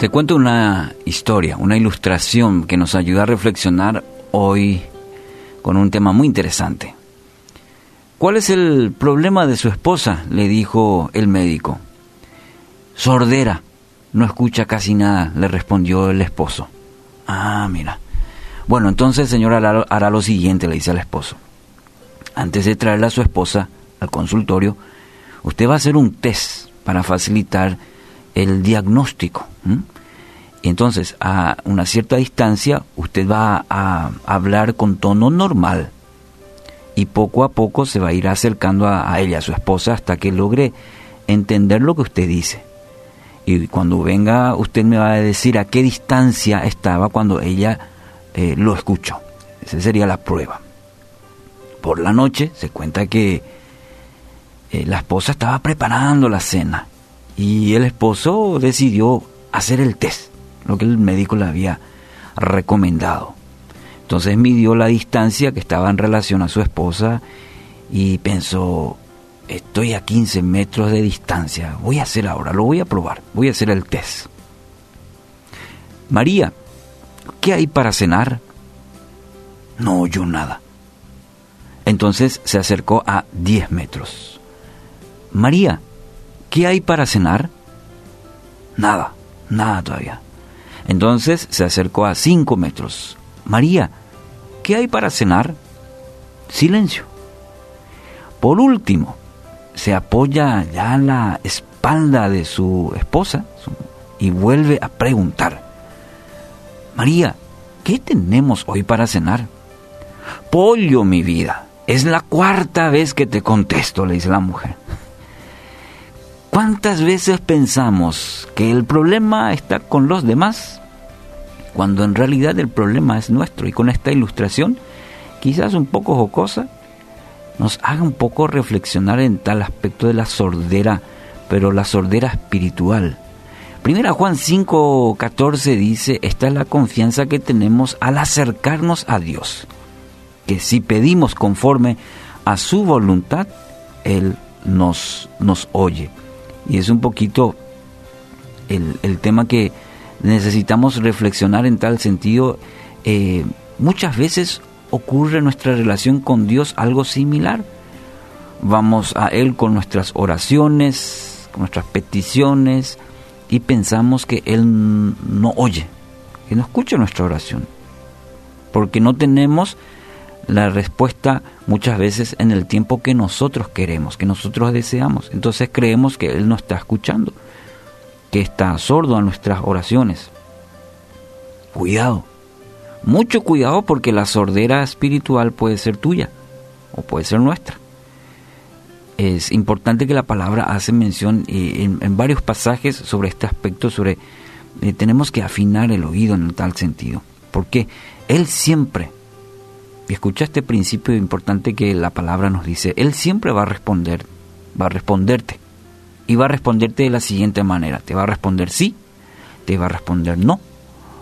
Te cuento una historia, una ilustración que nos ayuda a reflexionar hoy con un tema muy interesante. ¿Cuál es el problema de su esposa? le dijo el médico. Sordera, no escucha casi nada, le respondió el esposo. Ah, mira. Bueno, entonces el señor hará, lo siguiente, le dice al esposo. Antes de traerle a su esposa al consultorio, usted va a hacer un test para facilitar el diagnóstico. Y entonces, a una cierta distancia, usted va a hablar con tono normal y poco a poco se va a ir acercando a, ella, a su esposa, hasta que logre entender lo que usted dice. Y cuando venga, usted me va a decir a qué distancia estaba cuando ella eh, lo escuchó. Esa sería la prueba. Por la noche se cuenta que eh, la esposa estaba preparando la cena y el esposo decidió hacer el test, lo que el médico le había recomendado. Entonces midió la distancia que estaba en relación a su esposa y pensó, estoy a 15 metros de distancia, voy a hacer ahora, lo voy a probar, voy a hacer el test. María, ¿qué hay para cenar? No oyó nada. Entonces se acercó a 10 metros. María, ¿qué hay para cenar? Nada, nada todavía. Entonces se acercó a cinco metros. María, ¿qué hay para cenar? Silencio. Por último, se apoya ya la espalda de su esposa y vuelve a preguntar. María, ¿qué tenemos hoy para cenar? Pollo, mi vida. Es la cuarta vez que te contesto, le dice la mujer. ¿Cuántas veces pensamos que el problema está con los demás cuando en realidad el problema es nuestro? Y con esta ilustración, quizás un poco jocosa, nos haga un poco reflexionar en tal aspecto de la sordera, pero la sordera espiritual. Primera Juan 5:14 dice, esta es la confianza que tenemos al acercarnos a Dios, que si pedimos conforme a su voluntad, Él nos, nos oye. Y es un poquito el, tema que necesitamos reflexionar en tal sentido. Eh, muchas veces ocurre en nuestra relación con Dios algo similar. Vamos a Él con nuestras oraciones, con nuestras peticiones y pensamos que Él no oye, que no escucha nuestra oración, porque no tenemos la respuesta muchas veces en el tiempo que nosotros queremos, que nosotros deseamos. Entonces creemos que Él no está escuchando, que está sordo a nuestras oraciones. Cuidado, mucho cuidado porque la sordera espiritual puede ser tuya o puede ser nuestra. Es importante que la palabra hace mención eh, en, varios pasajes sobre este aspecto, sobre eh, tenemos que afinar el oído en tal sentido, porque Él siempre y escucha este principio importante que la palabra nos dice. Él siempre va a responder, va a responderte. Y va a responderte de la siguiente manera. Te va a responder sí, te va a responder no,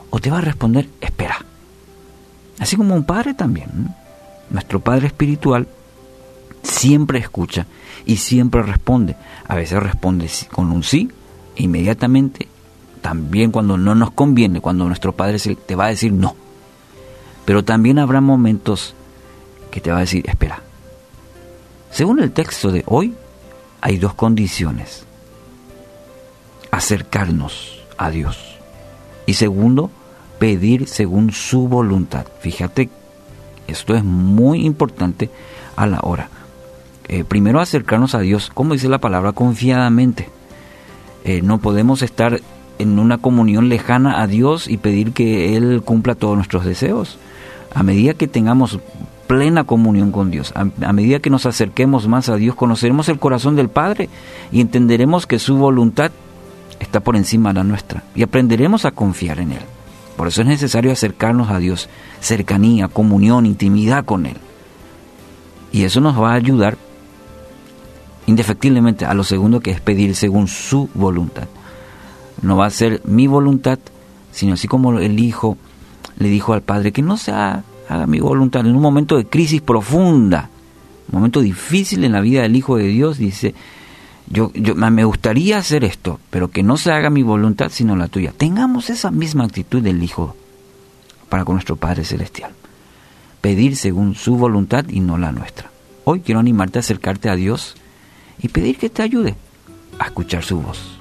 o te va a responder espera. Así como un padre también. Nuestro Padre Espiritual siempre escucha y siempre responde. A veces responde con un sí, inmediatamente. También cuando no nos conviene, cuando nuestro Padre te va a decir no pero también habrá momentos que te va a decir, espera. Según el texto de hoy, hay dos condiciones. Acercarnos a Dios. Y segundo, pedir según su voluntad. Fíjate, esto es muy importante a la hora. Eh, primero acercarnos a Dios, como dice la palabra, confiadamente. Eh, no podemos estar en una comunión lejana a Dios y pedir que Él cumpla todos nuestros deseos a medida que tengamos plena comunión con Dios, a, medida que nos acerquemos más a Dios, conoceremos el corazón del Padre y entenderemos que su voluntad está por encima de la nuestra y aprenderemos a confiar en Él. Por eso es necesario acercarnos a Dios, cercanía, comunión, intimidad con Él. Y eso nos va a ayudar indefectiblemente a lo segundo que es pedir según su voluntad. No va a ser mi voluntad, sino así como el Hijo le dijo al Padre que no se haga, mi voluntad. En un momento de crisis profunda, un momento difícil en la vida del Hijo de Dios, dice, yo, yo me gustaría hacer esto, pero que no se haga mi voluntad sino la tuya. Tengamos esa misma actitud del Hijo para con nuestro Padre Celestial. Pedir según su voluntad y no la nuestra. Hoy quiero animarte a acercarte a Dios y pedir que te ayude a escuchar su voz.